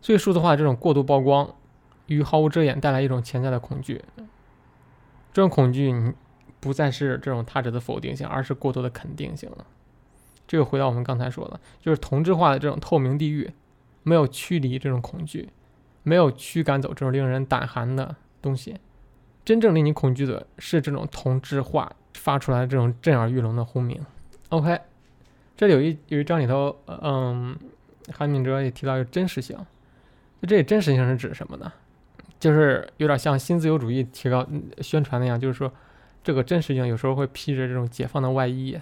所以数字化这种过度曝光与毫无遮掩带来一种潜在的恐惧。这种恐惧，你不再是这种他者的否定性，而是过多的肯定性了。这个回到我们刚才说的，就是同质化的这种透明地狱，没有驱离这种恐惧，没有驱赶走这种令人胆寒的东西。真正令你恐惧的是这种同质化发出来的这种震耳欲聋的轰鸣。OK，这里有一有一章里头，嗯，韩敏哲也提到一个真实性。那这真实性是指什么呢？就是有点像新自由主义提高宣传那样，就是说这个真实性有时候会披着这种解放的外衣。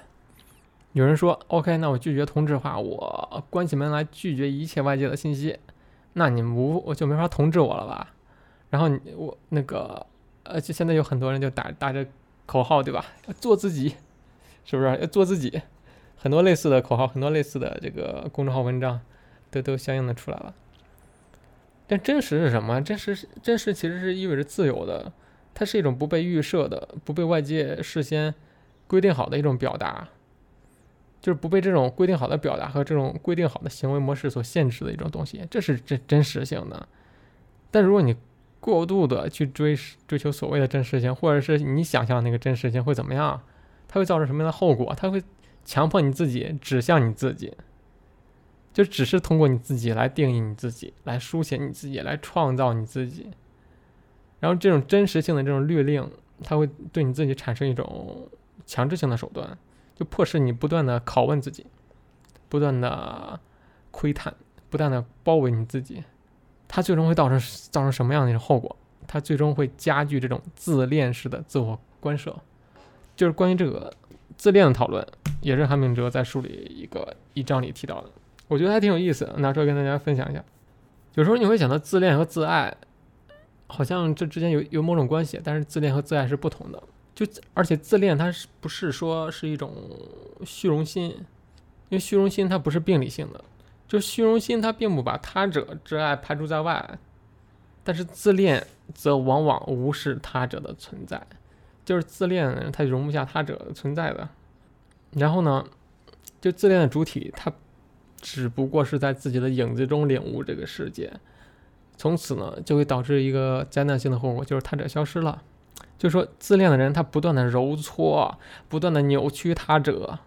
有人说，OK，那我拒绝同质化，我关起门来拒绝一切外界的信息，那你们无我就没法统治我了吧？然后你我那个呃，就现在有很多人就打打着口号，对吧？做自己，是不是？做自己，很多类似的口号，很多类似的这个公众号文章都都相应的出来了。但真实是什么？真实真实，其实是意味着自由的，它是一种不被预设的、不被外界事先规定好的一种表达，就是不被这种规定好的表达和这种规定好的行为模式所限制的一种东西，这是真真实性的。但如果你过度的去追追求所谓的真实性，或者是你想象那个真实性会怎么样？它会造成什么样的后果？它会强迫你自己指向你自己。就只是通过你自己来定义你自己，来书写你自己，来创造你自己。然后这种真实性的这种律令，它会对你自己产生一种强制性的手段，就迫使你不断的拷问自己，不断的窥探，不断的包围你自己。它最终会造成造成什么样的一种后果？它最终会加剧这种自恋式的自我关涉。就是关于这个自恋的讨论，也是韩炳哲在书里一个一章里提到的。我觉得还挺有意思，拿出来跟大家分享一下。有时候你会想到自恋和自爱，好像这之间有有某种关系，但是自恋和自爱是不同的。就而且自恋它是不是说是一种虚荣心？因为虚荣心它不是病理性的，就虚荣心它并不把他者之爱排除在外，但是自恋则往往无视他者的存在，就是自恋它容不下他者存在的。然后呢，就自恋的主体它。只不过是在自己的影子中领悟这个世界，从此呢，就会导致一个灾难性的后果，就是他者消失了。就说自恋的人，他不断的揉搓，不断的扭曲他者，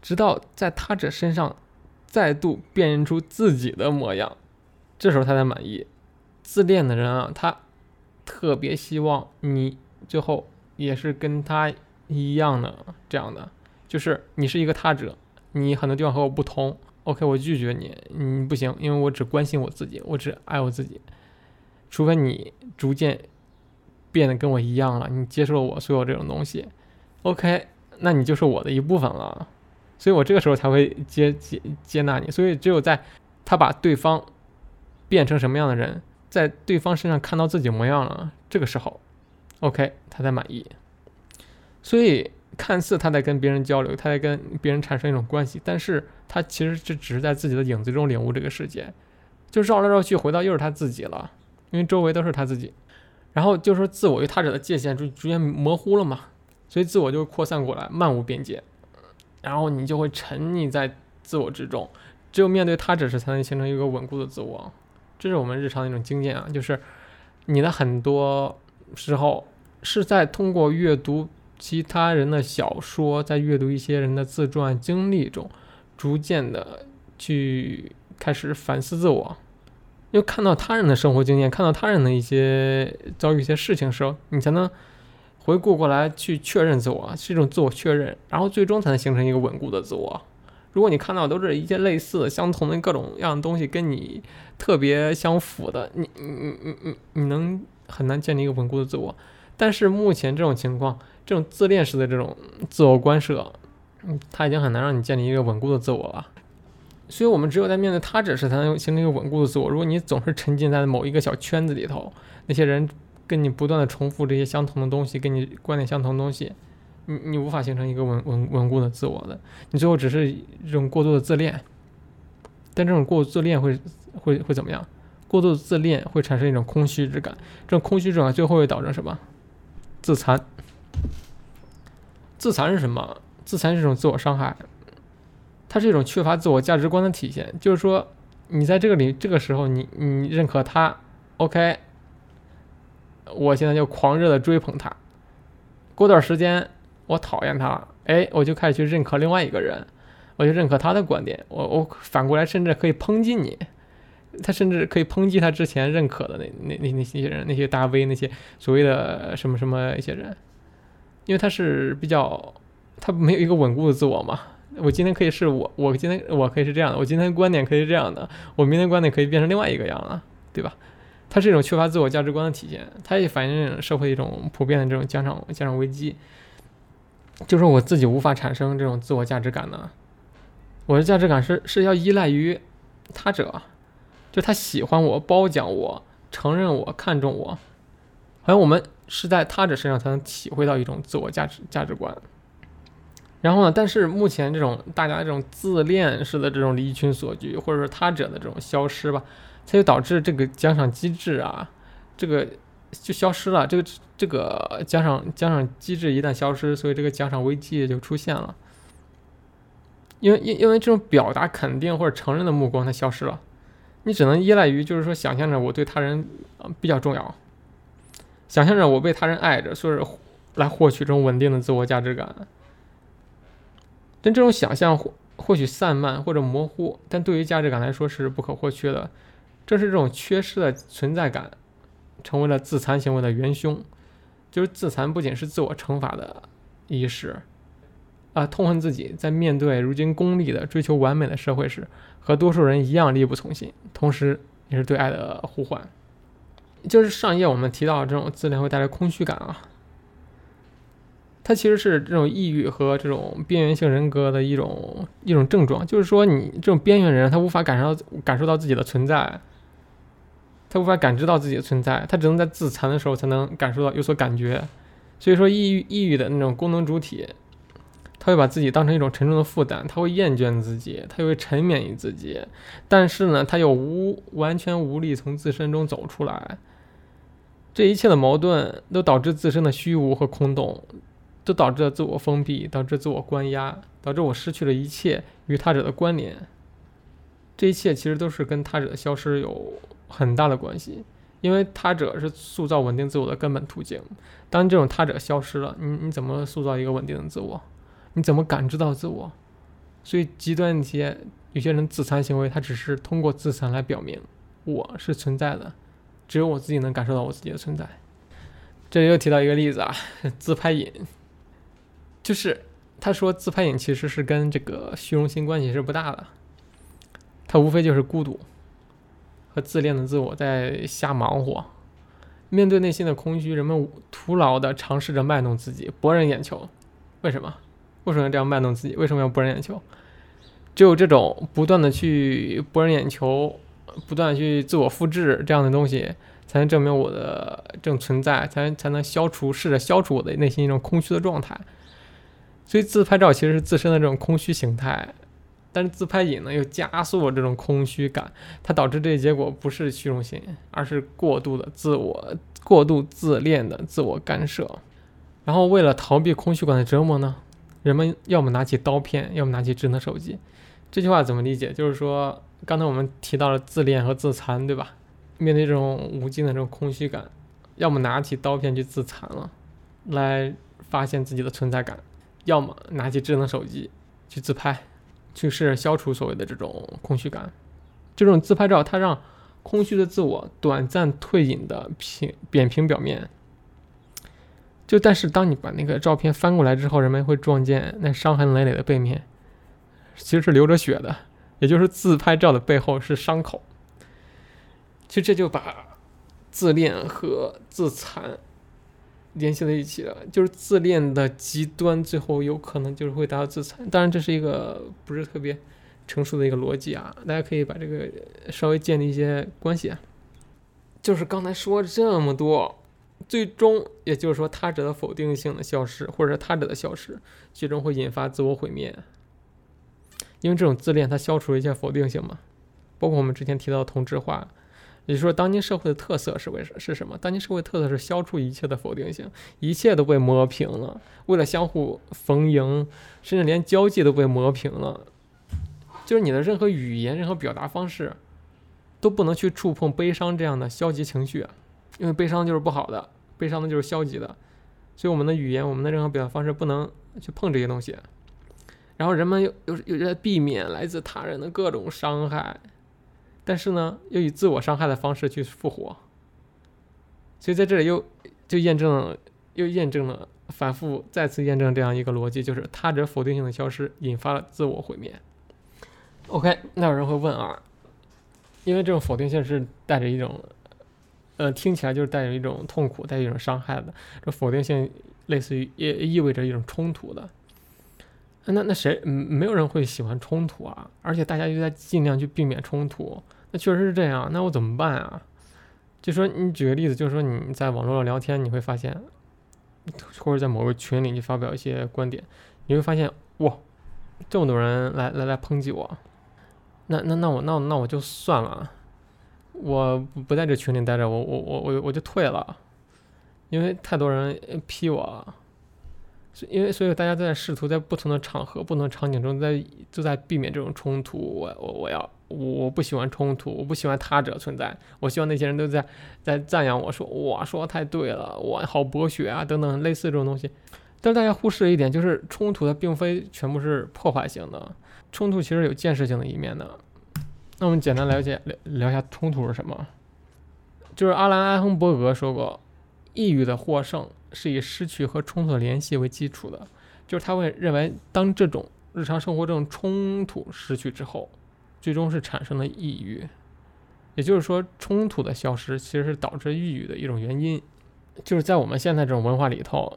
直到在他者身上再度辨认出自己的模样，这时候他才满意。自恋的人啊，他特别希望你最后也是跟他一样的这样的，就是你是一个他者，你很多地方和我不同。OK，我拒绝你，你不行，因为我只关心我自己，我只爱我自己。除非你逐渐变得跟我一样了，你接受了我所有这种东西，OK，那你就是我的一部分了。所以我这个时候才会接接接纳你。所以只有在他把对方变成什么样的人，在对方身上看到自己模样了，这个时候，OK，他才满意。所以。看似他在跟别人交流，他在跟别人产生一种关系，但是他其实这只是在自己的影子中领悟这个世界，就绕来绕去回到又是他自己了，因为周围都是他自己，然后就说自我与他者的界限就逐渐模糊了嘛，所以自我就扩散过来，漫无边界，然后你就会沉溺在自我之中，只有面对他者时才能形成一个稳固的自我，这是我们日常的一种经验啊，就是你的很多时候是在通过阅读。其他人的小说，在阅读一些人的自传经历中，逐渐的去开始反思自我，因为看到他人的生活经验，看到他人的一些遭遇一些事情时候，你才能回顾过来去确认自我，是一种自我确认，然后最终才能形成一个稳固的自我。如果你看到都是一些类似、相同的各种样的东西，跟你特别相符的，你你你你你你能很难建立一个稳固的自我。但是目前这种情况。这种自恋式的这种自我关涉，嗯，他已经很难让你建立一个稳固的自我了。所以，我们只有在面对他者时，才能形成一个稳固的自我。如果你总是沉浸在某一个小圈子里头，那些人跟你不断的重复这些相同的东西，跟你观点相同的东西，你你无法形成一个稳稳稳固的自我的。你最后只是这种过度的自恋。但这种过度自恋会会会怎么样？过度自恋会产生一种空虚之感，这种空虚之感最后会导致什么？自残。自残是什么？自残是一种自我伤害，它是一种缺乏自我价值观的体现。就是说，你在这个里这个时候你你认可他，OK，我现在就狂热的追捧他。过段时间我讨厌他了，哎，我就开始去认可另外一个人，我就认可他的观点，我我反过来甚至可以抨击你。他甚至可以抨击他之前认可的那那那那些人，那些大 V，那些所谓的什么什么一些人，因为他是比较，他没有一个稳固的自我嘛。我今天可以是我，我今天我可以是这样的，我今天观点可以是这样的，我明天观点可以变成另外一个样了，对吧？它是一种缺乏自我价值观的体现，它也反映社会一种普遍的这种家长家长危机，就是我自己无法产生这种自我价值感呢。我的价值感是是要依赖于他者。就他喜欢我，褒奖我，承认我，看重我，好像我们是在他者身上才能体会到一种自我价值价值观。然后呢，但是目前这种大家这种自恋式的这种离群索居，或者说他者的这种消失吧，它就导致这个奖赏机制啊，这个就消失了。这个这个奖赏奖赏机制一旦消失，所以这个奖赏危机也就出现了。因为因因为这种表达肯定或者承认的目光它消失了。你只能依赖于，就是说，想象着我对他人比较重要，想象着我被他人爱着，所以来获取这种稳定的自我价值感。但这种想象或或许散漫或者模糊，但对于价值感来说是不可或缺的。正是这种缺失的存在感，成为了自残行为的元凶。就是自残不仅是自我惩罚的意识。啊，痛恨自己在面对如今功利的追求完美的社会时，和多数人一样力不从心，同时也是对爱的呼唤。就是上一页我们提到这种自恋会带来空虚感啊，它其实是这种抑郁和这种边缘性人格的一种一种症状。就是说，你这种边缘人，他无法感受到感受到自己的存在，他无法感知到自己的存在，他只能在自残的时候才能感受到有所感觉。所以说，抑郁抑郁的那种功能主体。他会把自己当成一种沉重的负担，他会厌倦自己，他又会沉湎于自己，但是呢，他又无完全无力从自身中走出来。这一切的矛盾都导致自身的虚无和空洞，都导致了自我封闭，导致自我关押，导致我失去了一切与他者的关联。这一切其实都是跟他者的消失有很大的关系，因为他者是塑造稳定自我的根本途径。当这种他者消失了，你你怎么塑造一个稳定的自我？你怎么感知到自我？所以极端一些，有些人自残行为，他只是通过自残来表明我是存在的，只有我自己能感受到我自己的存在。这里又提到一个例子啊，自拍瘾，就是他说自拍瘾其实是跟这个虚荣心关系是不大的，他无非就是孤独和自恋的自我在瞎忙活。面对内心的空虚，人们徒劳的尝试着卖弄自己，博人眼球。为什么？为什么要这样卖弄自己？为什么要博人眼球？只有这种不断的去博人眼球，不断去自我复制这样的东西，才能证明我的这种存在，才才能消除试着消除我的内心一种空虚的状态。所以自拍照其实是自身的这种空虚形态，但是自拍瘾呢又加速了这种空虚感，它导致这些结果不是虚荣心，而是过度的自我、过度自恋的自我干涉。然后为了逃避空虚感的折磨呢？人们要么拿起刀片，要么拿起智能手机。这句话怎么理解？就是说，刚才我们提到了自恋和自残，对吧？面对这种无尽的这种空虚感，要么拿起刀片去自残了，来发现自己的存在感；要么拿起智能手机去自拍，去试着消除所谓的这种空虚感。这种自拍照，它让空虚的自我短暂退隐的平扁平表面。就但是当你把那个照片翻过来之后，人们会撞见那伤痕累累的背面，其实是流着血的，也就是自拍照的背后是伤口。其实这就把自恋和自残联系在一起了，就是自恋的极端，最后有可能就是会达到自残。当然这是一个不是特别成熟的一个逻辑啊，大家可以把这个稍微建立一些关系啊。就是刚才说这么多。最终，也就是说，他者的否定性的消失，或者是他者的消失，最终会引发自我毁灭。因为这种自恋，它消除了一切否定性嘛。包括我们之前提到的同质化，也就是说，当今社会的特色是为是什么？当今社会特色是消除一切的否定性，一切都被磨平了。为了相互逢迎，甚至连交际都被磨平了。就是你的任何语言、任何表达方式，都不能去触碰悲伤这样的消极情绪，因为悲伤就是不好的，悲伤的就是消极的，所以我们的语言，我们的任何表达方式不能去碰这些东西。然后人们又又又在避免来自他人的各种伤害，但是呢，又以自我伤害的方式去复活。所以在这里又就验证了，又验证了，反复再次验证这样一个逻辑，就是他者否定性的消失引发了自我毁灭。OK，那有人会问啊，因为这种否定性是带着一种，呃，听起来就是带着一种痛苦、带一种伤害的。这否定性类似于也意味着一种冲突的。那那谁，嗯，没有人会喜欢冲突啊，而且大家又在尽量去避免冲突。那确实是这样，那我怎么办啊？就说你举个例子，就是说你在网络上聊天，你会发现，或者在某个群里你发表一些观点，你会发现哇，这么多人来来来抨击我，那那那我那那我就算了，我不在这群里待着，我我我我我就退了，因为太多人批我了，因为所以大家在试图在不同的场合、不同的场景中，在都在避免这种冲突。我我我要。我我不喜欢冲突，我不喜欢他者存在。我希望那些人都在在赞扬我说，哇，说的太对了，我好博学啊，等等类似这种东西。但是大家忽视了一点，就是冲突它并非全部是破坏性的，冲突其实有建设性的一面的。那我们简单了解聊聊一下冲突是什么。就是阿兰·埃亨伯格说过，抑郁的获胜是以失去和冲突的联系为基础的，就是他会认为，当这种日常生活这种冲突失去之后。最终是产生了抑郁，也就是说，冲突的消失其实是导致抑郁的一种原因。就是在我们现在这种文化里头，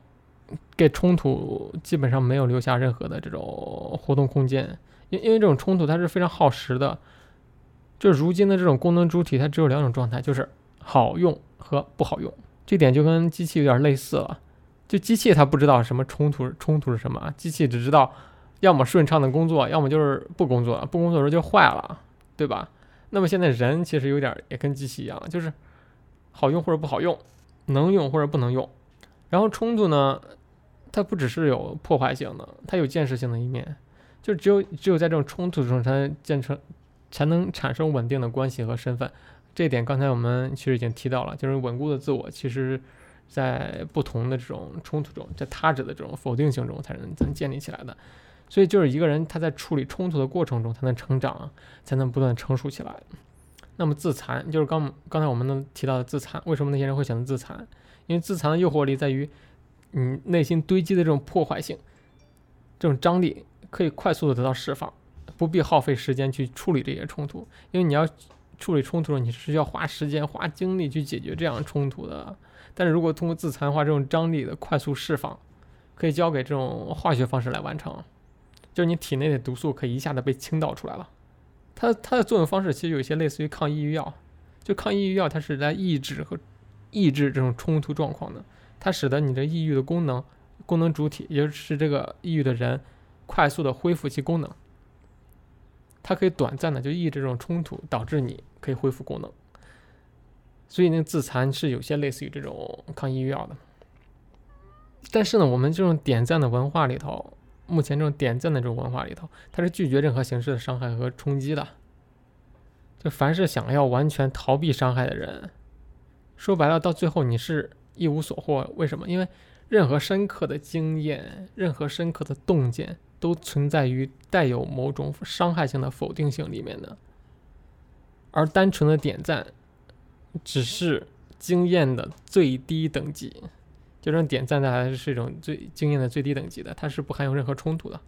给冲突基本上没有留下任何的这种活动空间，因因为这种冲突它是非常耗时的。就是如今的这种功能主体，它只有两种状态，就是好用和不好用。这点就跟机器有点类似了，就机器它不知道什么冲突冲突是什么，机器只知道。要么顺畅的工作，要么就是不工作，不工作的时候就坏了，对吧？那么现在人其实有点也跟机器一样，就是好用或者不好用，能用或者不能用。然后冲突呢，它不只是有破坏性的，它有建设性的一面。就只有只有在这种冲突中才能建成，才能产生稳定的关系和身份。这点刚才我们其实已经提到了，就是稳固的自我，其实在不同的这种冲突中，在他者的这种否定性中才能才能建立起来的。所以就是一个人他在处理冲突的过程中才能成长，才能不断成熟起来。那么自残就是刚刚才我们能提到的自残，为什么那些人会选择自残？因为自残的诱惑力在于，你内心堆积的这种破坏性，这种张力可以快速的得到释放，不必耗费时间去处理这些冲突。因为你要处理冲突，你是需要花时间、花精力去解决这样冲突的。但是如果通过自残的话，这种张力的快速释放，可以交给这种化学方式来完成。就是你体内的毒素可以一下子被倾倒出来了，它它的作用方式其实有一些类似于抗抑郁药，就抗抑郁药它是来抑制和抑制这种冲突状况的，它使得你的抑郁的功能功能主体，也就是这个抑郁的人，快速的恢复其功能，它可以短暂的就抑制这种冲突，导致你可以恢复功能，所以那自残是有些类似于这种抗抑郁药的，但是呢，我们这种点赞的文化里头。目前这种点赞的这种文化里头，它是拒绝任何形式的伤害和冲击的。就凡是想要完全逃避伤害的人，说白了，到最后你是一无所获。为什么？因为任何深刻的经验、任何深刻的洞见，都存在于带有某种伤害性的否定性里面的。而单纯的点赞，只是经验的最低等级。这种点赞的还是一种最经验的最低等级的，它是不含有任何冲突的，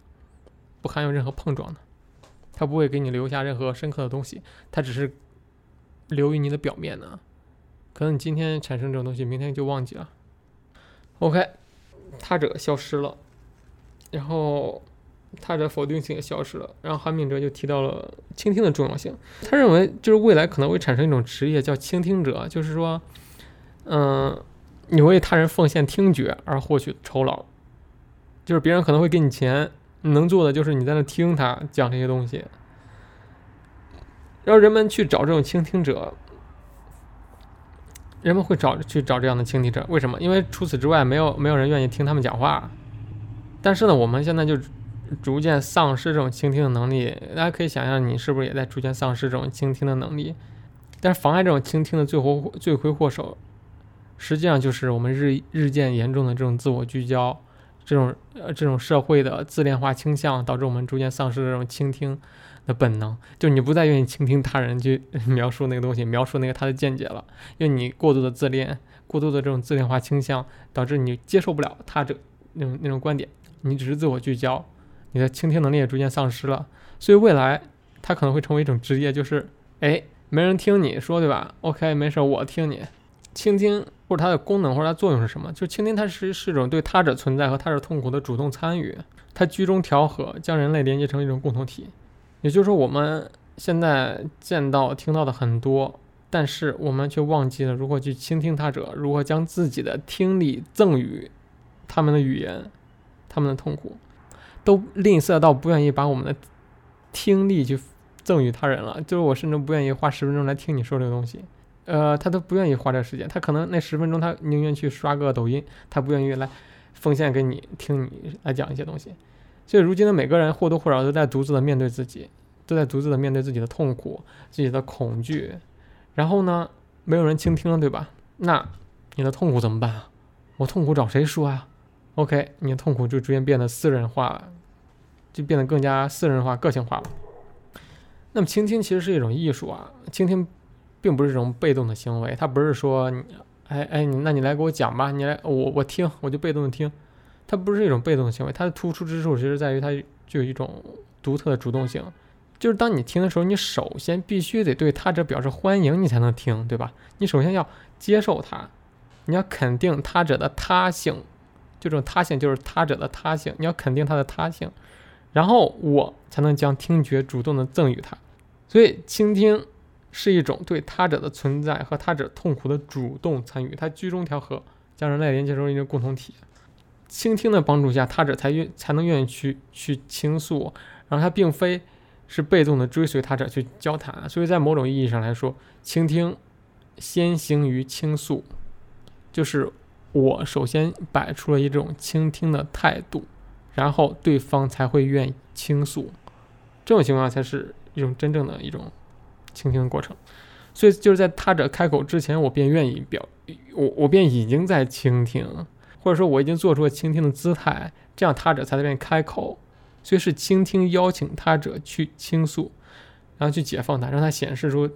不含有任何碰撞的，它不会给你留下任何深刻的东西，它只是流于你的表面的。可能你今天产生这种东西，明天就忘记了。OK，他者消失了，然后他的否定性也消失了，然后韩炳哲就提到了倾听的重要性。他认为就是未来可能会产生一种职业叫倾听者，就是说，嗯。你为他人奉献听觉而获取酬劳，就是别人可能会给你钱，你能做的就是你在那听他讲这些东西，让人们去找这种倾听者，人们会找去找这样的倾听者，为什么？因为除此之外，没有没有人愿意听他们讲话。但是呢，我们现在就逐渐丧失这种倾听的能力。大家可以想象，你是不是也在逐渐丧失这种倾听的能力？但是妨碍这种倾听的罪祸罪魁祸首，实际上就是我们日日渐严重的这种自我聚焦，这种呃这种社会的自恋化倾向，导致我们逐渐丧失这种倾听的本能。就你不再愿意倾听他人去 描述那个东西，描述那个他的见解了，因为你过度的自恋，过度的这种自恋化倾向，导致你接受不了他这那种那种观点，你只是自我聚焦，你的倾听能力也逐渐丧失了。所以未来它可能会成为一种职业，就是哎。没人听你说，对吧？OK，没事，我听你。倾听或者它的功能或者它作用是什么？就倾听，它是是一种对他者存在和他者痛苦的主动参与，它居中调和，将人类连接成一种共同体。也就是说，我们现在见到、听到的很多，但是我们却忘记了如何去倾听他者，如何将自己的听力赠予他们的语言、他们的痛苦，都吝啬到不愿意把我们的听力去。赠予他人了，就是我甚至不愿意花十分钟来听你说这个东西，呃，他都不愿意花这时间，他可能那十分钟他宁愿去刷个抖音，他不愿意来奉献给你听你来讲一些东西。所以如今的每个人或多或少都在独自的面对自己，都在独自的面对自己的痛苦、自己的恐惧，然后呢，没有人倾听了，对吧？那你的痛苦怎么办啊？我痛苦找谁说啊？OK，你的痛苦就逐渐变得私人化了，就变得更加私人化、个性化了。那么倾听其实是一种艺术啊，倾听并不是一种被动的行为，它不是说你，哎哎，你那你来给我讲吧，你来我我听，我就被动的听，它不是一种被动的行为，它的突出之处其实在于它具有一种独特的主动性，就是当你听的时候，你首先必须得对他者表示欢迎，你才能听，对吧？你首先要接受他，你要肯定他者的他性，这种他性就是他者的他性，你要肯定他的他性。然后我才能将听觉主动的赠予他，所以倾听是一种对他者的存在和他者痛苦的主动参与，它居中调和，将人类连接成一个共同体。倾听的帮助下，他者才愿才能愿意去去倾诉，然后他并非是被动的追随他者去交谈，所以在某种意义上来说，倾听先行于倾诉，就是我首先摆出了一种倾听的态度。然后对方才会愿意倾诉，这种情况才是一种真正的一种倾听的过程。所以就是在他者开口之前，我便愿意表，我我便已经在倾听，或者说我已经做出了倾听的姿态，这样他者才愿意开口。所以是倾听邀请他者去倾诉，然后去解放他，让他显示出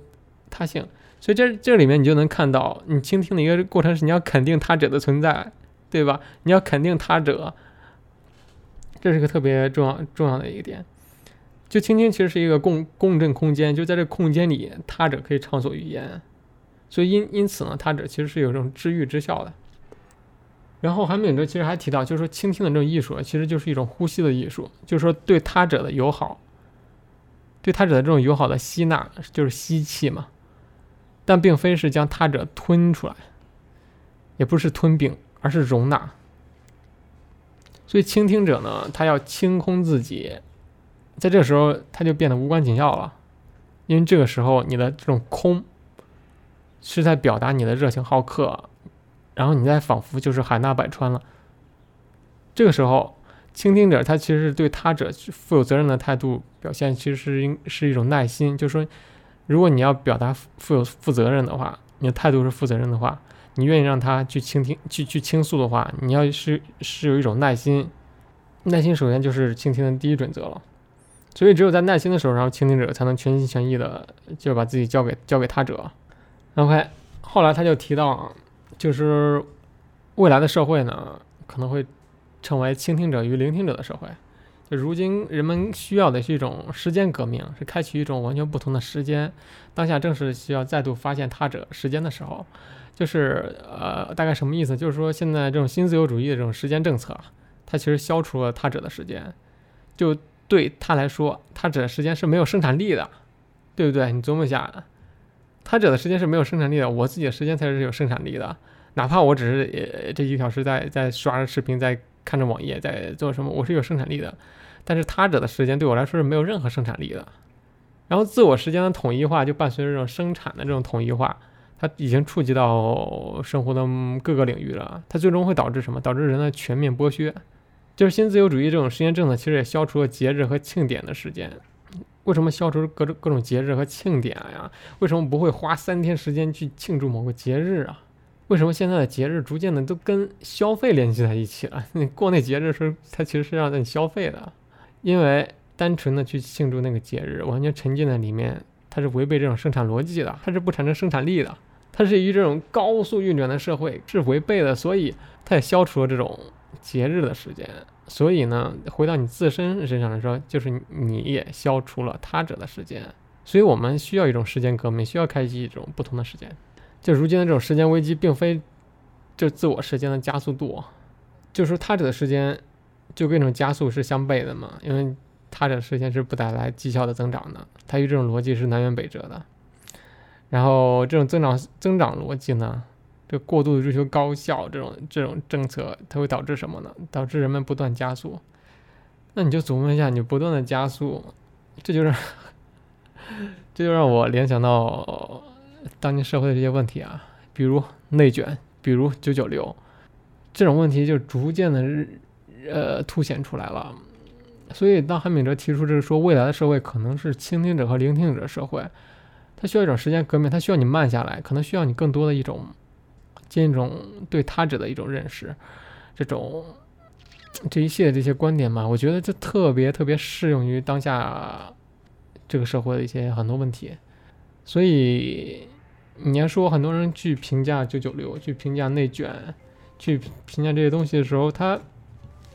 他性。所以这这里面你就能看到，你倾听的一个过程是你要肯定他者的存在，对吧？你要肯定他者。这是个特别重要重要的一个点，就倾听其实是一个共共振空间，就在这空间里，他者可以畅所欲言，所以因因此呢，他者其实是有这种治愈之效的。然后韩炳哲其实还提到，就是说倾听的这种艺术，其实就是一种呼吸的艺术，就是说对他者的友好，对他者的这种友好的吸纳，就是吸气嘛，但并非是将他者吞出来，也不是吞并，而是容纳。所以倾听者呢，他要清空自己，在这个时候他就变得无关紧要了，因为这个时候你的这种空是在表达你的热情好客，然后你在仿佛就是海纳百川了。这个时候，倾听者他其实是对他者负有责任的态度表现，其实是应是一种耐心，就是说，如果你要表达负有负责任的话，你的态度是负责任的话。你愿意让他去倾听、去去倾诉的话，你要是是有一种耐心，耐心首先就是倾听的第一准则了。所以只有在耐心的时候，然后倾听者才能全心全意的就把自己交给交给他者。OK，后来他就提到，就是未来的社会呢，可能会成为倾听者与聆听者的社会。就如今人们需要的是一种时间革命，是开启一种完全不同的时间。当下正是需要再度发现他者时间的时候。就是呃，大概什么意思？就是说，现在这种新自由主义的这种时间政策，它其实消除了他者的时间，就对他来说，他者的时间是没有生产力的，对不对？你琢磨一下，他者的时间是没有生产力的，我自己的时间才是有生产力的。哪怕我只是呃这一小时在在刷着视频，在看着网页，在做什么，我是有生产力的。但是他者的时间对我来说是没有任何生产力的。然后自我时间的统一化，就伴随着这种生产的这种统一化。它已经触及到生活的各个领域了，它最终会导致什么？导致人的全面剥削。就是新自由主义这种时间政策，其实也消除了节日和庆典的时间。为什么消除各种各种节日和庆典呀？为什么不会花三天时间去庆祝某个节日啊？为什么现在的节日逐渐的都跟消费联系在一起了？你过那节日时，它其实是让你消费的，因为单纯的去庆祝那个节日，完全沉浸在里面，它是违背这种生产逻辑的，它是不产生生产力的，它是与这种高速运转的社会是违背的，所以它也消除了这种节日的时间。所以呢，回到你自身身上来说，就是你也消除了他者的时间。所以我们需要一种时间革命，需要开启一种不同的时间。就如今的这种时间危机，并非就自我时间的加速度，就是他者的时间就跟这种加速是相悖的嘛。因为他者时间是不带来绩效的增长的，它与这种逻辑是南辕北辙的。然后这种增长增长逻辑呢？这过度的追求高效，这种这种政策，它会导致什么呢？导致人们不断加速。那你就琢磨一下，你不断的加速，这就让 这就让我联想到当今社会的这些问题啊，比如内卷，比如九九六，这种问题就逐渐的呃凸显出来了。所以当韩炳哲提出这个说，未来的社会可能是倾听者和聆听者社会，它需要一种时间革命，它需要你慢下来，可能需要你更多的一种。这种对他者的一种认识，这种这一系列这些观点嘛，我觉得这特别特别适用于当下这个社会的一些很多问题。所以你要说很多人去评价九九六，去评价内卷，去评价这些东西的时候，他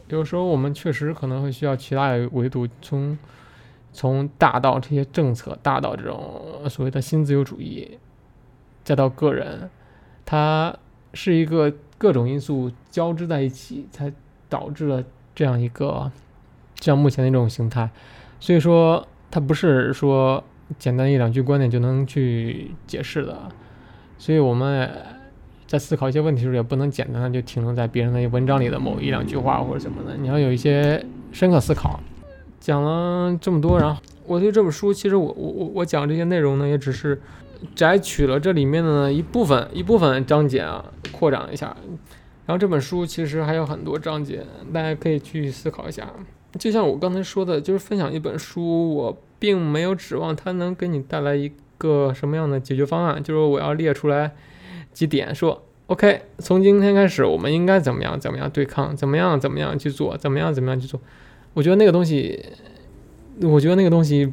有时候我们确实可能会需要其他维度，从从大到这些政策，大到这种所谓的新自由主义，再到个人。它是一个各种因素交织在一起，才导致了这样一个像目前的一种形态。所以说，它不是说简单一两句观点就能去解释的。所以我们在思考一些问题的时候，也不能简单的就停留在别人的文章里的某一两句话或者什么的。你要有一些深刻思考。讲了这么多，然后我对这本书，其实我我我我讲这些内容呢，也只是。摘取了这里面的一部分一部分章节啊，扩展一下。然后这本书其实还有很多章节，大家可以去思考一下。就像我刚才说的，就是分享一本书，我并没有指望它能给你带来一个什么样的解决方案。就是我要列出来几点，说 OK，从今天开始我们应该怎么样怎么样对抗，怎么样怎么样去做，怎么样怎么样去做。我觉得那个东西，我觉得那个东西。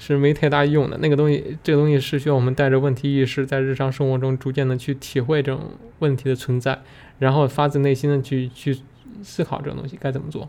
是没太大用的那个东西，这个东西是需要我们带着问题意识，在日常生活中逐渐的去体会这种问题的存在，然后发自内心的去去思考这种东西该怎么做。